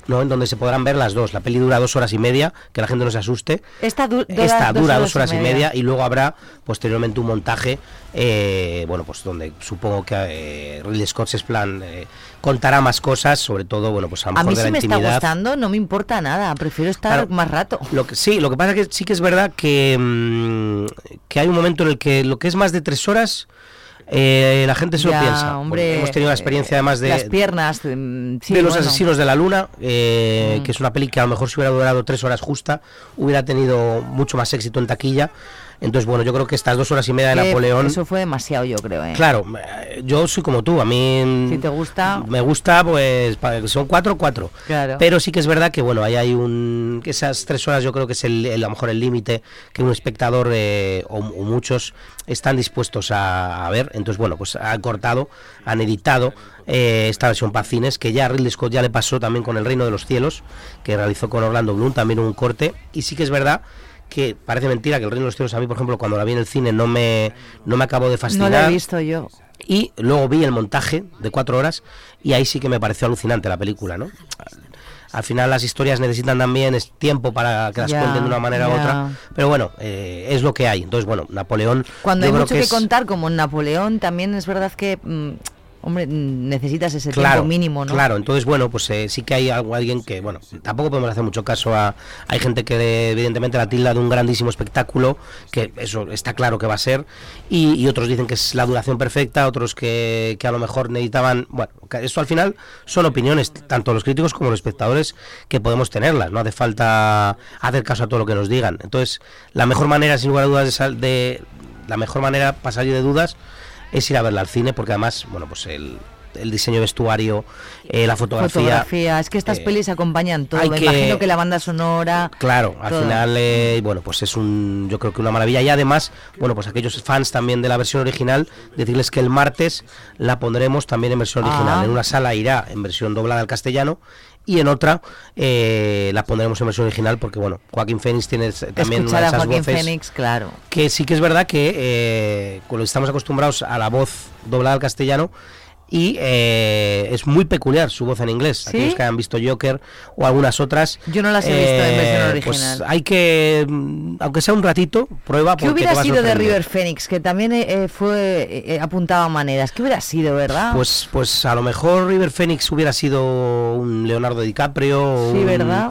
¿no? En donde se podrán ver las dos. La peli dura dos horas y media, que la gente no se asuste. Esta, du- dura Esta dos dura horas dos horas y media. y luego habrá posteriormente un montaje, eh, bueno, pues donde supongo que eh, Ridley Scott es plan eh, contará más cosas, sobre todo, bueno, pues a lo A mejor mí de si la me está intimidad. gustando, no me importa nada. Prefiero estar Claro. más rato. Lo que, sí, lo que pasa que sí que es verdad que, mm, que hay un momento en el que lo que es más de tres horas, eh, la gente se lo piensa. hombre, hemos tenido la experiencia además de, Las piernas. mm, sí, de los bueno. asesinos de la luna, eh, Mm. que es una peli que a lo mejor si hubiera durado tres horas justa, hubiera tenido mucho más éxito en taquilla. Entonces, bueno, yo creo que estas dos horas y media de Que Napoleón. Eso fue demasiado, yo creo. ¿eh? Claro, eh, yo soy como tú, a mí Si te gusta. me gusta, pues son cuatro, cuatro. Claro. Pero sí que es verdad que bueno, ahí hay un que esas tres horas yo creo que es el, el- a lo mejor el límite que un espectador eh, o, o muchos están dispuestos a, a ver. Entonces bueno, pues han cortado, han editado eh, esta versión para cines que ya a Ridley Scott ya le pasó también con El Reino de los Cielos, que realizó con Orlando Bloom también un corte. Y sí que es verdad que parece mentira que El Reino de los Cielos a mí, por ejemplo, cuando la vi en el cine no me, no me acabó de No fascinar. lo he visto yo. Y luego vi el montaje de cuatro horas y ahí sí que me pareció alucinante la película, ¿no? Al final las historias necesitan también es tiempo para que las cuenten de una manera u otra. Pero bueno, eh, es lo que hay. Entonces, bueno, Napoleón... Cuando hay mucho que, es- contar, como en Napoleón, también es verdad que, mm, hombre, necesitas ese Claro, tiempo mínimo, ¿no? claro, entonces bueno, pues eh, sí que hay algo, alguien que, bueno, tampoco podemos hacer mucho caso a, hay gente que evidentemente la tilda de un grandísimo espectáculo, que eso está claro que va a ser, y, y otros dicen que es la duración perfecta, otros que, que a lo mejor necesitaban, bueno, esto al final son opiniones, tanto los críticos como los espectadores, que podemos tenerlas, no hace falta hacer caso a todo lo que nos digan. Entonces, la mejor manera, sin lugar a dudas, de, sal- de la mejor manera para salir de dudas es ir a verla al cine, porque además, bueno, pues el, el diseño de vestuario, eh, la fotografía, Fotografía. Es que estas eh, pelis acompañan todo. Me que- imagino que la banda sonora. Claro, al todo. final, eh, bueno, pues es un, yo creo que una maravilla. Y además, bueno, pues aquellos fans también de la versión original, decirles que el martes la pondremos también en versión original. Ah. En una sala irá en versión doblada al castellano y en otra eh, la pondremos en versión original porque, bueno, Joaquín Phoenix tiene también una Escuchar de a esas Joaquín voces Fénix, claro. que sí que es verdad que eh, cuando estamos acostumbrados a la voz doblada al castellano y eh, es muy peculiar su voz en inglés. ¿Sí? Aquellos que han visto Joker o algunas otras. Yo no las he visto en versión pues original. hay que, mm, aunque sea un ratito, prueba. ¿Qué hubiera te sido de. River Phoenix? Que también eh, eh, fue eh, apuntaba maneras. ¿Qué hubiera sido, verdad? Pues, pues a lo mejor River Phoenix hubiera sido un Leonardo DiCaprio. Sí, un- ¿verdad?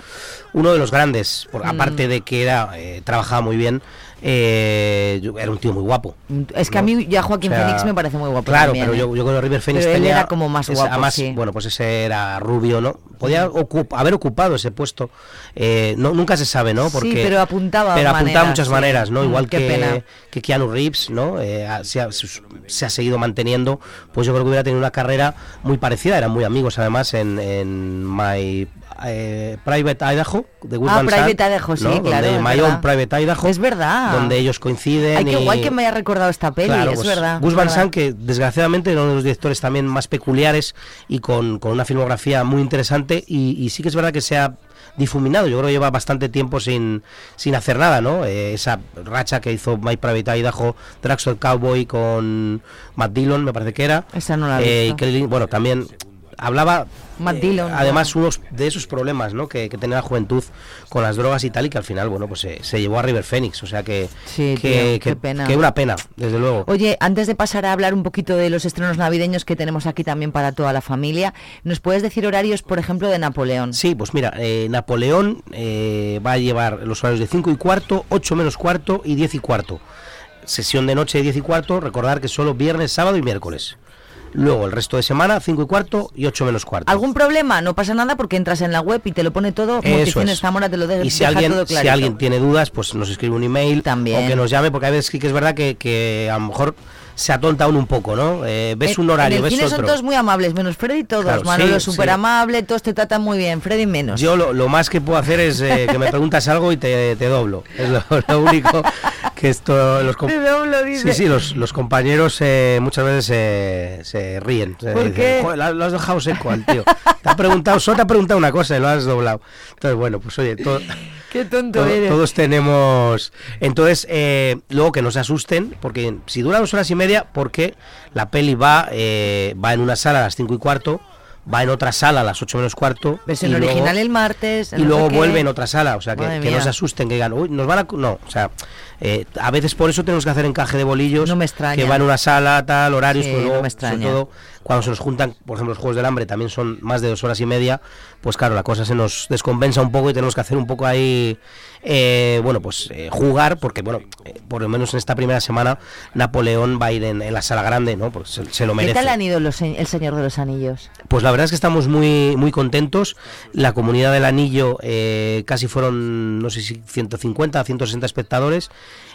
Uno de los grandes, por- Mm. aparte de que era eh, trabajaba muy bien, eh, yo- era un tío muy guapo. es que a mí ya Joaquín O sea, Phoenix me parece muy guapo Claro, también, pero ¿eh? yo, yo creo que River él tenía era como más guapo, además, sí. bueno, pues ese era rubio, ¿no? Podía ocup- haber ocupado ese puesto. eh, no, nunca se sabe, ¿no? Sí, Porque, pero apuntaba pero apuntaba maneras, muchas sí. maneras, ¿no? Mm, Igual qué que, que Keanu Reeves, ¿no? Eh, se, ha, se ha seguido manteniendo, pues yo creo que hubiera tenido una carrera muy parecida. Eran muy amigos, además, en, en My eh, Private Idaho, de Gus Ah, Van Sant, Private Idaho, sí, ¿no? claro, Donde es My verdad. Own Private Idaho. Es verdad. Donde ellos coinciden. Ay, qué y- guay que me haya recordado esta peli, Claro, es pues, verdad. Gus Van. Sant, que desgraciadamente era uno de los directores también más peculiares y con, con una filmografía muy interesante y, y sí que es verdad que se ha difuminado, yo creo que lleva bastante tiempo sin, sin hacer nada, ¿no? Eh, esa racha que hizo My Private Idaho, Dragster Cowboy con Matt Dillon, me parece que era. Esa no la Eh, y bueno, también hablaba Matt eh, además unos de esos problemas ¿no? que, que tenía la juventud con las drogas y tal y que al final bueno pues se, se llevó a River Phoenix o sea que Sí, que, tío, que- qué pena. que una pena desde luego Oye, antes de pasar a hablar un poquito de los estrenos navideños que tenemos aquí también para toda la familia, ¿nos puedes decir horarios, por ejemplo, de Napoleón? Sí, pues mira, eh, Napoleón eh, va a llevar los horarios de 5 y cuarto, 8 menos cuarto y 10 y cuarto. Sesión de noche de 10 y cuarto, recordar que solo viernes, sábado y miércoles. Luego el resto de semana, 5 y cuarto y 8 menos cuarto. ¿Algún problema? No pasa nada porque entras en la web y te lo pone todo. Eso es. Zamora te lo Y si deja alguien, todo si alguien tiene dudas, pues nos escribe un email También. o que nos llame, porque a veces sí que es verdad que, que a lo mejor se atonta uno un poco, ¿no? Eh, ves En- un horario, en el ves cine son otro. todos muy amables, menos Freddy todos. Claro, Manolo sí, es súper sí. amable, todos te tratan muy bien, Freddy menos. Yo lo, lo más que puedo hacer es eh, que me preguntas algo y te, te doblo. Es lo, lo único que esto los Te doblo, dice. Sí, sí, los, los compañeros eh, muchas veces se- ríen. ¿Por dicen, qué? "Joder, lo, lo has dejado seco al tío. Te ha preguntado, solo te ha preguntado una cosa y lo has doblado. Entonces, bueno, pues oye, todo, Qué tonto todo- eres. todos tenemos. Entonces, eh, luego que no se asusten, porque si dura dos horas y media, porque la peli va, eh, va en una sala a las cinco y cuarto, va en otra sala a las ocho menos cuarto. Versión y luego- original el martes. y no luego vuelve en otra sala, o sea, que, no se asusten, que digan, uy, nos van a... cu-". No, o sea, eh, a veces por eso tenemos que hacer encaje de bolillos, extraña. que va en una sala, tal, horarios, Sí, pero no luego, me sobre extraña. todo, cuando se nos juntan, por ejemplo, los Juegos del Hambre también son más de dos horas y media, pues claro, la cosa se nos descompensa un poco y tenemos que hacer un poco ahí, eh, bueno, pues eh, jugar, porque, bueno, eh, por lo menos en esta primera semana, Napoleón va a ir en, en la sala grande, ¿no? Pues se, se lo ¿Qué merece. tal han ido los, el Señor de los Anillos? Pues la verdad es que estamos muy muy contentos. La comunidad del Anillo eh, casi fueron, no sé si 150, 160 espectadores.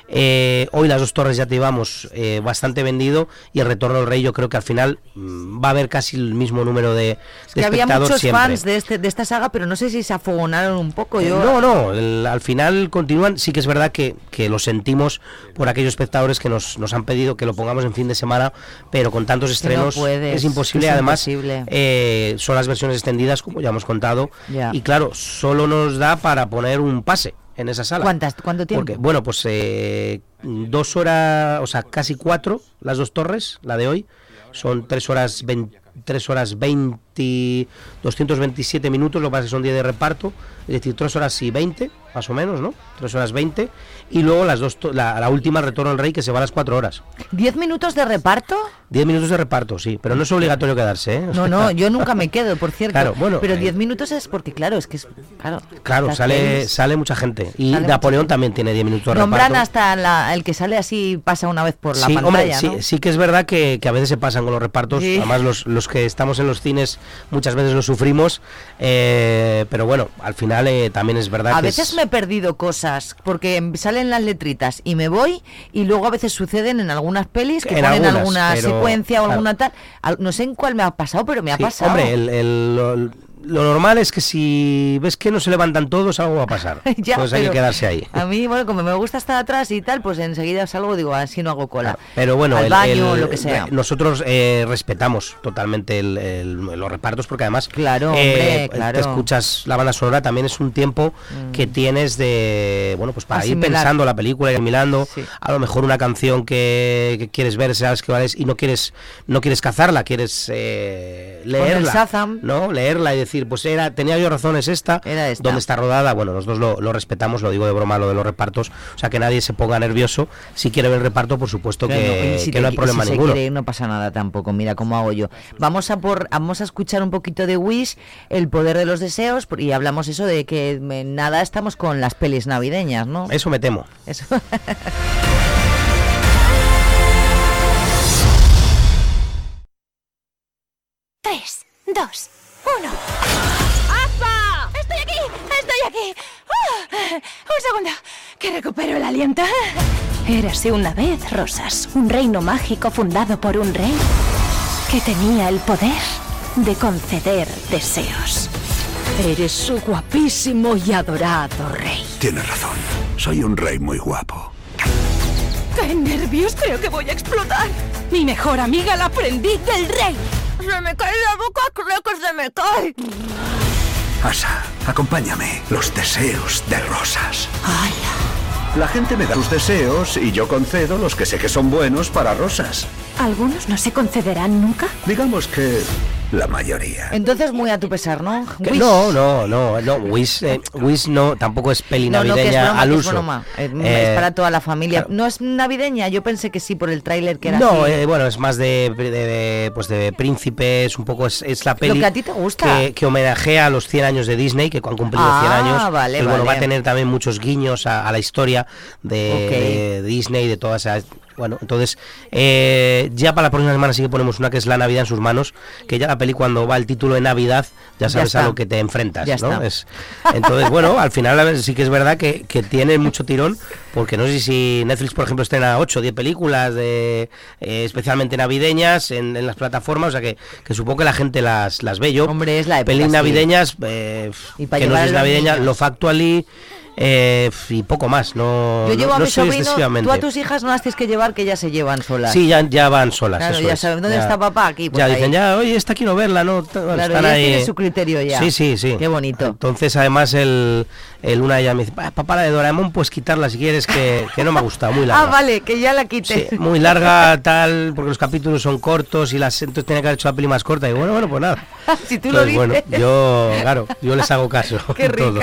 Eh, hoy las dos torres ya te llevamos eh, bastante vendido y el retorno del rey yo creo que al final mm, va a haber casi el mismo número de, de Que había muchos siempre. fans de, este, de esta saga, pero no sé si se afogonaron un poco. Yo, No, no, el- al final continúan. Sí que es verdad que, que lo sentimos por aquellos espectadores que nos, nos han pedido que lo pongamos en fin de semana, pero con tantos no estrenos puedes, es imposible. es Además, imposible. eh, son las versiones extendidas, como ya hemos contado, y claro, solo nos da para poner un pase en esa sala. ¿Cuántas? ¿Cuánto tiempo? Porque, bueno, pues eh, dos horas, o sea, casi cuatro, las dos torres, la de hoy, son tres horas 20, tres horas 20, 227 minutos, lo que pasa es que son 10 de reparto, es decir, tres horas y 20, más o menos, ¿no? Tres horas 20, y luego las dos, la, la última, el Retorno al Rey, que se va a las cuatro horas. ¿Diez minutos de reparto? 10 minutos de reparto, sí, pero no es obligatorio quedarse, ¿eh? No, sea, no, yo nunca me quedo, por cierto. Claro, bueno, pero eh, diez minutos es porque, claro, es que es. Claro, Claro, sale, sale mucha gente. Y Napoleón también tiene 10 minutos de Nombran reparto. hasta la- el que sale así, pasa una vez por la sí, pantalla. hombre, sí, que es verdad que, que a veces se pasan con los repartos. Sí. Además, los, los que estamos en los cines muchas veces lo sufrimos. eh, pero bueno, al final eh, también es verdad A que veces es- me he perdido cosas porque em- salen las letritas y me voy y luego a veces suceden en algunas pelis que En ponen algunas, alguna pero, secuencia o claro. alguna tal. Al- No sé en cuál me ha pasado, pero me ha Sí, pasado. Hombre, el, lo normal es que si ves que no se levantan todos, algo va a pasar. Ya, Entonces hay que quedarse ahí. A mí, bueno, como me gusta estar atrás y tal, pues enseguida salgo, digo, así no hago cola. Pero bueno, al el- baño, el- lo que sea. nosotros eh, respetamos totalmente el- el- los repartos porque además Claro, eh, hombre, claro. te escuchas la banda sonora también es un tiempo Mm. que tienes de bueno pues para ir pensando la película y asimilando a lo mejor una canción que, que quieres ver sabes que vales y no quieres no quieres cazarla quieres eh, leerla no leerla y decir pues era tenía yo razón es esta, donde está rodada bueno nosotros lo, lo respetamos lo digo de broma lo de los repartos o sea que nadie se ponga nervioso si quiere ver el reparto por supuesto Claro, que, si que te no hay problema si se ninguno quiere ir, no pasa nada tampoco. Mira cómo hago yo. Vamos a por, vamos a escuchar un poquito de Wish, el poder de los deseos, y hablamos eso de que en nada estamos con las pelis navideñas, ¿no? eso me temo Eso. Tres, dos, uno. ¡Apa! ¡Estoy aquí! ¡Estoy aquí! ¡Ah! Un segundo, que recupero el aliento. Érase una vez, Rosas, un reino mágico fundado por un rey que tenía el poder de conceder deseos. Eres su guapísimo y adorado rey. Tienes razón. Soy un rey muy guapo. ¡Qué nervios! Creo que voy a explotar. Mi mejor amiga, la aprendiz del rey. Se me cae la boca, creo que se me cae. Asa, acompáñame. Los deseos de rosas. La gente me da sus deseos y yo concedo los que sé que son buenos para rosas. ¿Algunos no se concederán nunca? Digamos que la mayoría. Entonces muy a tu pesar, ¿no? Wish. No, no, no, no, Wish, eh, Wish no, tampoco es peli No, no, que es navideña broma, al que es uso. broma. Eh, Eh, es para toda la familia. ¿No es navideña? Yo pensé que sí por el tráiler que era no, así. eh, bueno, es más de, de- de, pues de príncipes, un poco es, es la peli que a ti te gusta. que, que homenajea a los 100 años de Disney, que han cumplido Ah, 100 años. vale, y bueno, va a tener también muchos guiños a, a la historia de, Ok. de Disney, de todas esas... Bueno, entonces, eh, ya para la próxima semana sí que ponemos una que es La Navidad en sus manos, que ya la peli cuando va el título de Navidad, ya Ya sabes a lo que te enfrentas, Ya ¿no? está. Es, entonces, bueno, al final sí que es verdad que, que tiene mucho tirón, porque no sé si Netflix, por ejemplo, estrena 8 o 10 películas, de, eh, especialmente navideñas, en, en las plataformas, o sea que, que supongo que la gente las, las ve yo. Hombre, es la época, Pelis sí. navideñas, eh, Y que no los navideña, niños. Lo Factually eh, y poco más. No, Yo llevo no, a no mi soy sobrino, tú a tus hijas no las tienes que llevar, que ellas se llevan solas. Sí, ya, ya van solas. Claro, ya es. saben, ¿dónde Ya- está papá? Aquí, pues ya ahí. dicen, ya, oye, quiero verla, ¿no? T- bueno, Claro, están ahí. tienen su criterio ya. Sí, sí, sí. Qué bonito. Entonces, además, el, el una de ellas me dice, "Pa, papá, la de Doraemon, pues quitarla si quieres, que, que no me ha gustado, muy larga. Ah, vale, que ya la quité. Sí, muy larga, tal, porque los capítulos son cortos y las entonces tenía que haber hecho la peli más corta. Y bueno, bueno, pues nada. si tú lo Entonces, bueno, dices. yo, claro, yo les hago caso. Qué todo.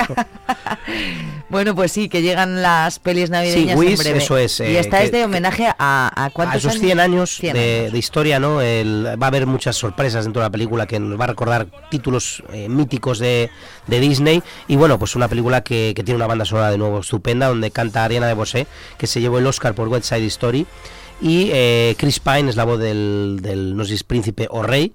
Bueno, pues sí, que llegan las pelis navideñas Sí, en breve. eso es, y eh, esta que- es de homenaje a, a a cuántos esos años? 100 años, 100 de, de historia, ¿no? El- va a haber muchas sorpresas dentro de la película que nos va a recordar títulos eh, míticos de, de Disney. Y bueno, pues una película que, que tiene una banda sonora de nuevo estupenda, donde canta Ariana de Bosé, que se llevó el Oscar por West Side Story. Y eh, Chris Pine es la voz del, del, no sé si es príncipe o rey,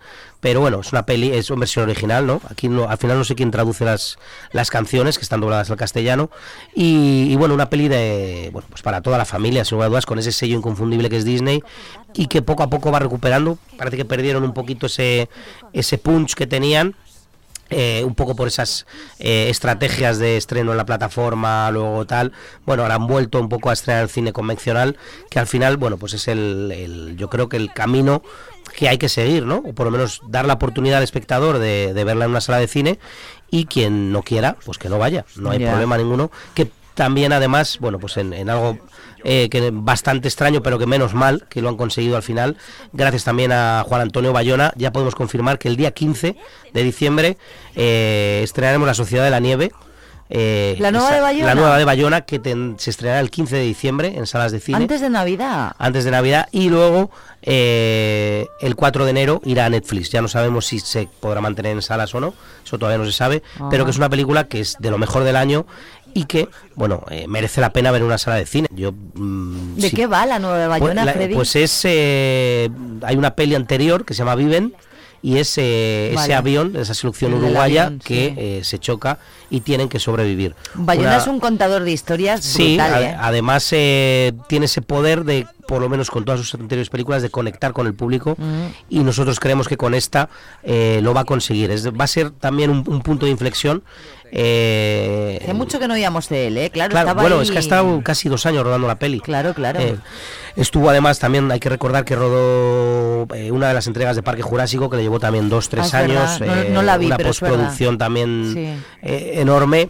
pero bueno, es una peli, es una versión original, ¿no? Aquí no, al final no sé quién traduce las, las canciones que están dobladas al castellano. Y, bueno, una peli de, bueno, pues para toda la familia, sin lugar con ese sello inconfundible que es Disney y que poco a poco va recuperando. Parece que perdieron un poquito ese, ese punch que tenían. eh, un poco por esas eh, estrategias de estreno en la plataforma, luego tal, bueno, ahora han vuelto un poco a estrenar el cine convencional, que al final, bueno, pues es el, el- yo creo que el camino que hay que seguir, ¿no? O por lo menos dar la oportunidad al espectador de, de verla en una sala de cine y quien no quiera, pues que no vaya, no hay problema ninguno, que también además, bueno, pues en, en algo eh, que bastante extraño, pero que menos mal que lo han conseguido al final, gracias también a Juan Antonio Bayona, ya podemos confirmar que el día 15 de diciembre eh, estrenaremos La Sociedad de la Nieve. Eh, ¿La nueva esa- de Bayona? La nueva de Bayona, que ten- se estrenará el 15 de diciembre en salas de cine Antes de Navidad. antes de Navidad y luego eh, el 4 de enero irá a Netflix. Ya no sabemos si se podrá mantener en salas o no, eso todavía no se sabe, Ah. pero que es una película que es de lo mejor del año y que, bueno, eh, merece la pena ver en una sala de cine. Yo mm, ¿De sí- qué va la nueva de pues, Bayona, la- Freddy? pues es hay una peli anterior que se llama Viven y es ese Vale. avión, esa selección uruguaya avión, que eh, se choca y tienen que sobrevivir. Bayona Una- es un contador de historias Sí, brutal, ¿eh? además eh, tiene ese poder de, por lo menos con todas sus anteriores películas, de conectar con el público y nosotros creemos que con esta eh, lo va a conseguir. Es, va a ser también un, un punto de inflexión. eh, Hace mucho que no oíamos de él, ¿eh? Claro, Claro, estaba bueno, ahí- es que ha estado casi dos años rodando la peli. Claro, claro. Eh, estuvo además también, hay que recordar que rodó eh, una de las entregas de Parque Jurásico, que le llevó también dos, tres Ah, años. No- no la vi, una pero postproducción también Sí. Enorme.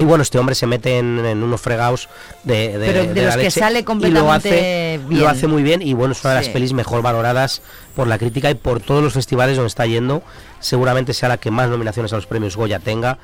Y bueno, este hombre se mete en, en unos fregados de, de- Pero de de los la que sale y lo completamente hace, bien. lo hace muy bien y bueno, es una de Sí. las pelis mejor valoradas por la crítica y por todos los festivales donde está yendo. Seguramente sea la que más nominaciones a los premios Goya tenga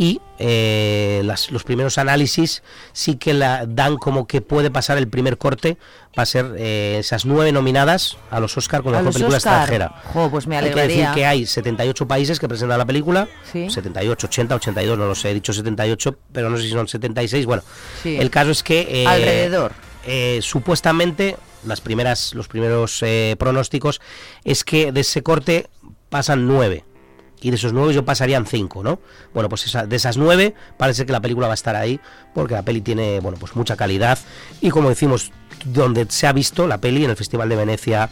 y eh, las- los primeros análisis sí que la dan como que puede pasar el primer corte, va a ser eh, esas nueve nominadas a los Oscar con A mejor película Oscar. extranjera. Jo, pues me Hay que decir alegraría. que hay 78 países que presentan la película, Sí. 78, 80, 82, no lo sé, he dicho 78, pero no sé si son 76. Bueno, Sí. el caso es que eh, Alrededor. eh, supuestamente las primeras, los primeros eh, pronósticos es que de ese corte pasan nueve. Y de esos nueve yo pasarían cinco, ¿no? Bueno, pues esa- de esas nueve parece que la película va a estar ahí, porque la peli tiene, bueno, pues mucha calidad. Y como decimos, donde se ha visto la peli, en el Festival de Venecia,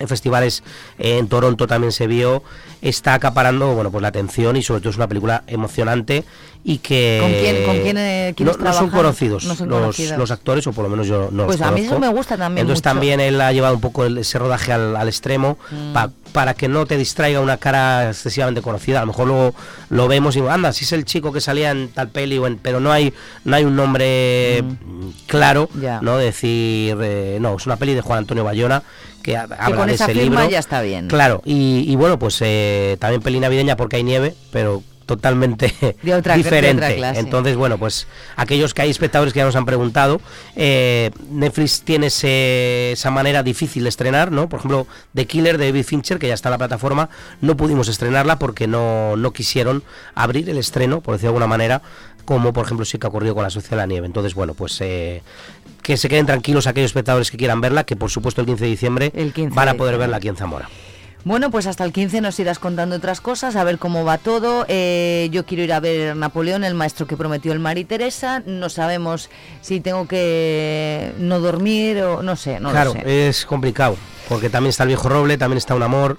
en festivales eh, en Toronto también se vio, está acaparando, bueno, pues la atención y sobre todo es una película emocionante y que... ¿Con quién- con quién, eh, no, no son conocidos, No son los, conocidos. los actores, o por lo menos yo no Pues los a mí eso me gusta también Entonces mucho. también él ha llevado un poco ese rodaje al, al extremo Mm. pa- para que no te distraiga una cara excesivamente conocida. A lo mejor luego lo vemos y anda, si es el chico que salía en tal peli, o en- pero no hay no hay un nombre mm, claro, Ya. no decir eh, no es una peli de Juan Antonio Bayona que con de esa ese firma libro. ya está bien. Claro, y, y bueno pues eh, también peli navideña porque hay nieve, pero totalmente De otra- de diferente. otra clase. Entonces, bueno, pues aquellos que hay espectadores que ya nos han preguntado, eh, Netflix tiene ese- esa manera difícil de estrenar, ¿no? Por ejemplo, The Killer de David Fincher, que ya está en la plataforma, no pudimos estrenarla porque no, no quisieron abrir el estreno, por decirlo de alguna manera, como por ejemplo sí que ha ocurrido con la Sociedad de la Nieve. Entonces, bueno, pues eh, que se queden tranquilos aquellos espectadores que quieran verla, que por supuesto el 15 de diciembre 15 van a de poder verla aquí en Zamora. Bueno, pues hasta el 15 nos irás contando otras cosas, a ver cómo va todo. Eh, yo quiero ir a ver Napoleón, el maestro que prometió el mar y Teresa. No sabemos si tengo que no dormir o no sé, no claro, lo sé. es complicado, porque también está el viejo roble, también está un amor.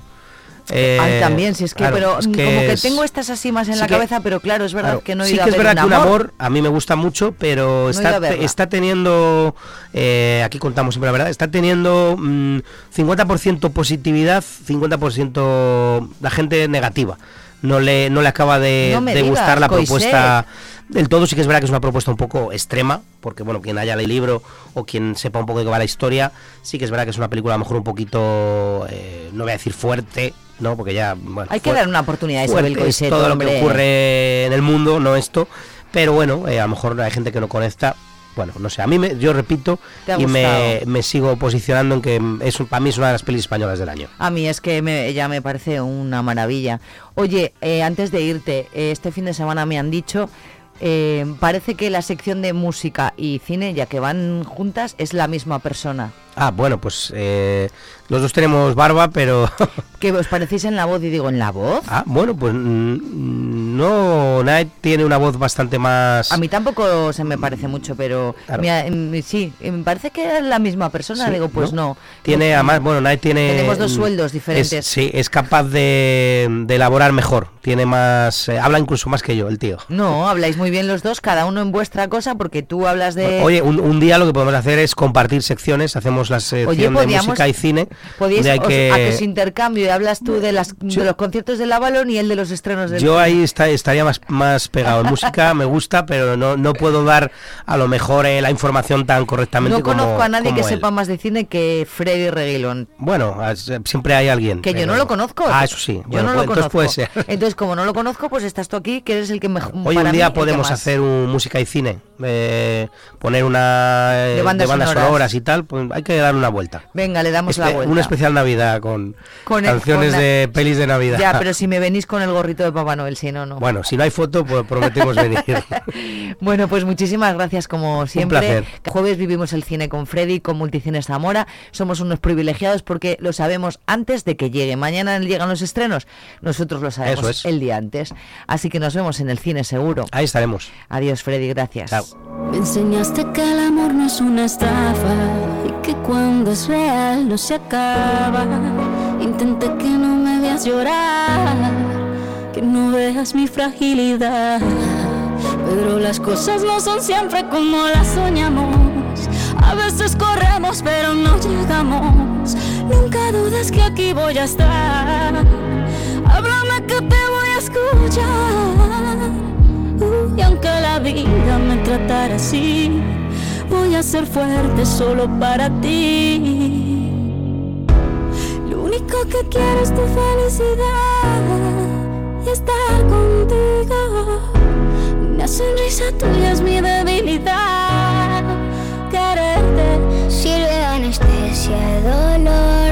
Eh, Ay, también, si es que, claro, pero es como que es- tengo estas así más en sí la que- cabeza, pero claro, es verdad claro, que no he sí ido que a es ver verdad que un amor. a mí me gusta mucho, pero está, está teniendo, eh, aquí contamos siempre la verdad, está teniendo mm, 50% positividad, 50% la gente negativa. No le, no le acaba de, No me de digas, gustar la propuesta del todo. Sí que es verdad que es una propuesta un poco extrema, porque bueno, quien haya leído el libro o quien sepa un poco de qué va la historia, sí que es verdad que es una película a lo mejor un poquito, eh, no voy a decir fuerte, ¿no? Porque ya, bueno, Hay que fuerte- dar una oportunidad a Isabel Coixet, todo lo que ocurre en el mundo, no esto. Pero bueno, eh, a lo mejor hay gente que no conecta. Bueno, no sé, a mí me, yo repito ¿Te ha y me, me sigo posicionando en que es, un- para mí es una de las pelis españolas del año. A mí es que me, ya me parece una maravilla. Oye, eh, antes de irte, eh, este fin de semana me han dicho, eh, parece que la sección de música y cine, ya que van juntas, es la misma persona. Ah, bueno, pues eh, los dos tenemos barba, pero... ¿Que os parecéis en la voz? Y digo, ¿en la voz? ah, bueno, pues mm, no, Night tiene una voz bastante más... A mí tampoco se me parece mucho, pero Claro. me ha- mm, sí, eh, me parece que es la misma persona. Sí, digo, pues no. Tiene, No, además, bueno, Night tiene... Tenemos dos mm, sueldos es- diferentes. sí, es capaz de, de elaborar mejor. Tiene más... eh, habla incluso más que yo, el tío. No, habláis muy bien los dos, cada uno en vuestra cosa, porque tú hablas de... Oye, un, un día lo que podemos hacer es compartir secciones, hacemos la sección Oye, de música y cine. Podíais, os- que- a que se intercambio y hablas tú de, las, de los conciertos de Avalon y él de los estrenos del Yo ahí está, estaría más, más pegado. En música me gusta, pero no, no puedo dar a lo mejor eh, la información tan correctamente No como conozco a nadie que él. sepa más de cine que Freddy Reguilón. Bueno, siempre hay alguien. Que yo no lo conozco. Ah, eso sí. Yo Bueno, no pues lo entonces conozco. puede ser. Entonces, como no lo conozco, pues estás tú aquí, que eres el que mejor. Hoy un día podemos hacer un música y cine, eh, poner una eh, De bandas sonoras. sonoras y tal. Pues hay que que dar una vuelta. Venga, le damos la vuelta. Una especial Navidad con, Con el- canciones con la- de pelis de Navidad. Ya, pero si me venís con el gorrito de Papá Noel, si no, no. Bueno, si no hay foto, pues prometemos venir. Bueno, pues muchísimas gracias como siempre. placer. Jueves vivimos el cine con Freddy, con Multicines Zamora. Somos unos privilegiados porque lo sabemos antes de que llegue. Mañana llegan los estrenos. Nosotros lo sabemos Eso es. el día antes. Así que nos vemos en el cine seguro. Ahí estaremos. Adiós, Freddy, gracias. Me enseñaste que el amor no es una estafa y que cuando es real no se acaba. Intenté que no me veas llorar, que no veas mi fragilidad. Pero las cosas no son siempre como las soñamos. A veces corremos pero no llegamos. Nunca dudes que aquí voy a estar. Háblame que te voy a escuchar. Y aunque la vida me tratara así, voy a ser fuerte solo para ti. Lo único que quiero es tu felicidad y estar contigo. Una sonrisa tuya es mi debilidad. Quererte Sirve de anestesia dolor,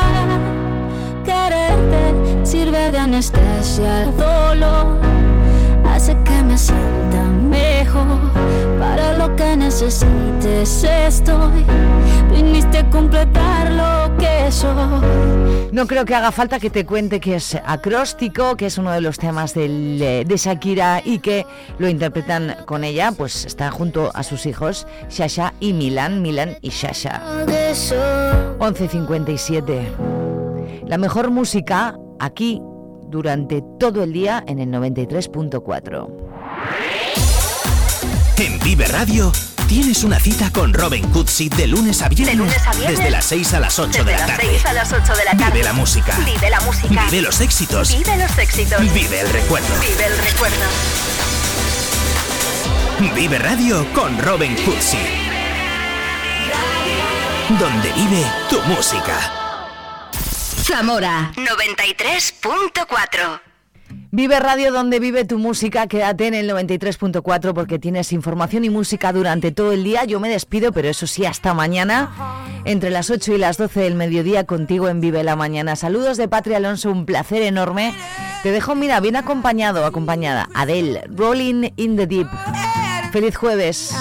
Sirve de anestesia al dolor. Hace que me sienta mejor. Para lo que necesites estoy. Viniste a completar lo que soy. No creo que haga falta que te cuente que es acróstico, que es uno de los temas del, eh, de Shakira y que lo interpretan con ella, pues está junto a sus hijos, Shasha y Milan, Milan y Shasha. 11.57. La mejor música aquí durante todo el día en el 93.4. En Vive Radio tienes una cita con Robin Cutsi de lunes a viernes, De lunes a viernes. desde las 6 a las 8 Desde de la las tarde. 6 a las 8 de la tarde. Vive la música. Vive la música. Vive los éxitos. Vive los éxitos. Vive el recuerdo. Vive el recuerdo. Vive Radio con Robin Cutsi. Donde vive tu música. Zamora 93.4. Vive Radio donde vive tu música, quédate en el 93.4 porque tienes información y música durante todo el día. Yo me despido, pero eso sí, hasta mañana, entre las 8 y las 12 del mediodía, contigo en Vive la Mañana. Saludos de Patria Alonso, un placer enorme. Te dejo, mira, bien acompañado, acompañada. Adele, Rolling in the Deep. Feliz jueves.